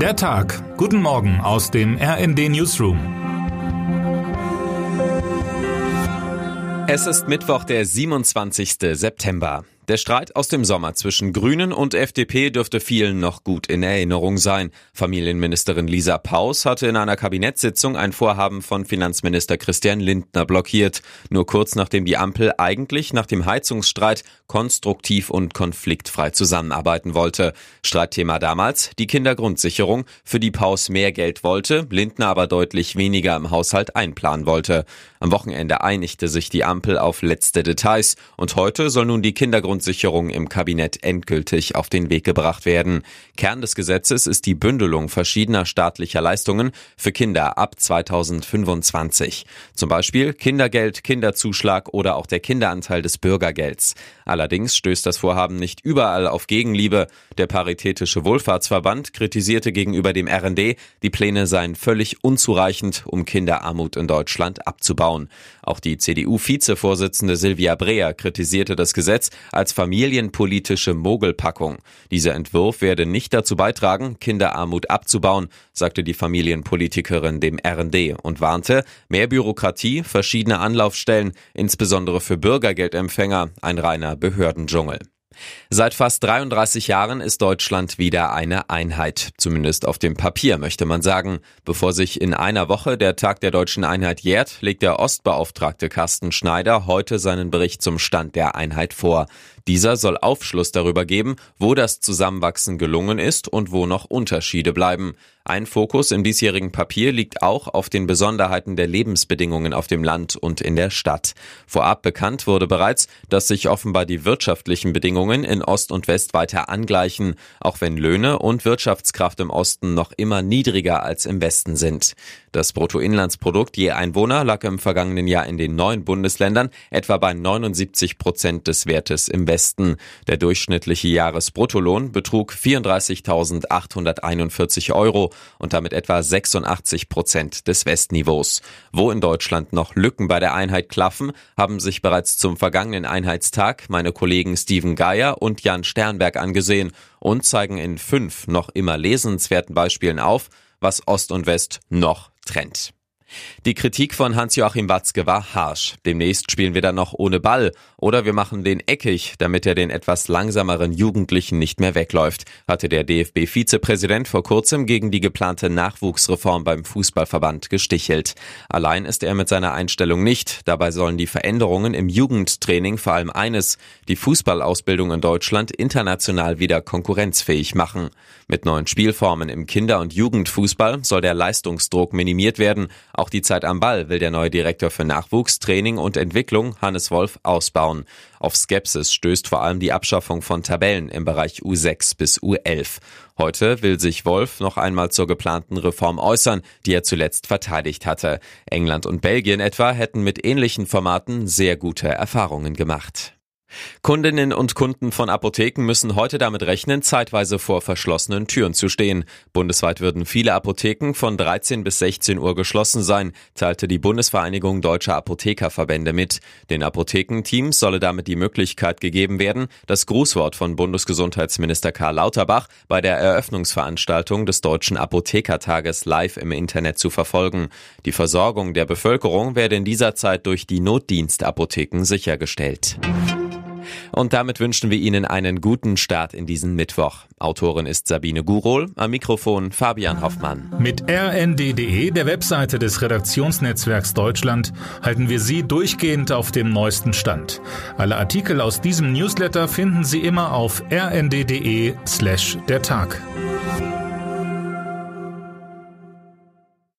Der Tag. Guten Morgen aus dem RND Newsroom. Es ist Mittwoch, der 27. September. Der Streit aus dem Sommer zwischen Grünen und FDP dürfte vielen noch gut in Erinnerung sein. Familienministerin Lisa Paus hatte in einer Kabinettssitzung ein Vorhaben von Finanzminister Christian Lindner blockiert. Nur kurz nachdem die Ampel eigentlich nach dem Heizungsstreit konstruktiv und konfliktfrei zusammenarbeiten wollte. Streitthema damals die Kindergrundsicherung, für die Paus mehr Geld wollte, Lindner aber deutlich weniger im Haushalt einplanen wollte. Am Wochenende einigte sich die Ampel auf letzte Details und heute soll nun die Kindergrundsicherung Kindergrundsicherung im Kabinett endgültig auf den Weg gebracht werden. Kern des Gesetzes ist die Bündelung verschiedener staatlicher Leistungen für Kinder ab 2025. Zum Beispiel Kindergeld, Kinderzuschlag oder auch der Kinderanteil des Bürgergelds. Allerdings stößt das Vorhaben nicht überall auf Gegenliebe. Der Paritätische Wohlfahrtsverband kritisierte gegenüber dem RND, die Pläne seien völlig unzureichend, um Kinderarmut in Deutschland abzubauen. Auch die CDU-Vizevorsitzende Silvia Breer kritisierte das Gesetz als als familienpolitische Mogelpackung. Dieser Entwurf werde nicht dazu beitragen, Kinderarmut abzubauen, sagte die Familienpolitikerin dem RND und warnte, mehr Bürokratie, verschiedene Anlaufstellen, insbesondere für Bürgergeldempfänger, ein reiner Behördendschungel. Seit fast 33 Jahren ist Deutschland wieder eine Einheit. Zumindest auf dem Papier möchte man sagen. Bevor sich in einer Woche der Tag der deutschen Einheit jährt, legt der Ostbeauftragte Carsten Schneider heute seinen Bericht zum Stand der Einheit vor. Dieser soll Aufschluss darüber geben, wo das Zusammenwachsen gelungen ist und wo noch Unterschiede bleiben. Ein Fokus im diesjährigen Papier liegt auch auf den Besonderheiten der Lebensbedingungen auf dem Land und in der Stadt. Vorab bekannt wurde bereits, dass sich offenbar die wirtschaftlichen Bedingungen in Ost und West weiter angleichen, auch wenn Löhne und Wirtschaftskraft im Osten noch immer niedriger als im Westen sind. Das Bruttoinlandsprodukt je Einwohner lag im vergangenen Jahr in den neuen Bundesländern etwa bei 79 Prozent des Wertes im Westen. Der durchschnittliche Jahresbruttolohn betrug 34.841 Euro und damit etwa 86 Prozent des Westniveaus. Wo in Deutschland noch Lücken bei der Einheit klaffen, haben sich bereits zum vergangenen Einheitstag meine Kollegen Steven Geier und Jan Sternberg angesehen und zeigen in fünf noch immer lesenswerten Beispielen auf, was Ost und West noch trennt. Die Kritik von Hans-Joachim Watzke war harsch. Demnächst spielen wir dann noch ohne Ball oder wir machen den eckig, damit er den etwas langsameren Jugendlichen nicht mehr wegläuft, hatte der DFB-Vizepräsident vor kurzem gegen die geplante Nachwuchsreform beim Fußballverband gestichelt. Allein ist er mit seiner Einstellung nicht. Dabei sollen die Veränderungen im Jugendtraining vor allem eines, die Fußballausbildung in Deutschland international wieder konkurrenzfähig machen. Mit neuen Spielformen im Kinder- und Jugendfußball soll der Leistungsdruck minimiert werden. Auch die Zeit am Ball will der neue Direktor für Nachwuchs, Training und Entwicklung, Hannes Wolf, ausbauen. Auf Skepsis stößt vor allem die Abschaffung von Tabellen im Bereich U6 bis U11. Heute will sich Wolf noch einmal zur geplanten Reform äußern, die er zuletzt verteidigt hatte. England und Belgien etwa hätten mit ähnlichen Formaten sehr gute Erfahrungen gemacht. Kundinnen und Kunden von Apotheken müssen heute damit rechnen, zeitweise vor verschlossenen Türen zu stehen. Bundesweit würden viele Apotheken von 13 bis 16 Uhr geschlossen sein, teilte die Bundesvereinigung Deutscher Apothekerverbände mit. Den Apothekenteams solle damit die Möglichkeit gegeben werden, das Grußwort von Bundesgesundheitsminister Karl Lauterbach bei der Eröffnungsveranstaltung des Deutschen Apothekertages live im Internet zu verfolgen. Die Versorgung der Bevölkerung werde in dieser Zeit durch die Notdienstapotheken sichergestellt. Und damit wünschen wir Ihnen einen guten Start in diesen Mittwoch. Autorin ist Sabine Gurol, am Mikrofon Fabian Hoffmann. Mit rnd.de, der Webseite des Redaktionsnetzwerks Deutschland, halten wir Sie durchgehend auf dem neuesten Stand. Alle Artikel aus diesem Newsletter finden Sie immer auf rnd.de slash der Tag.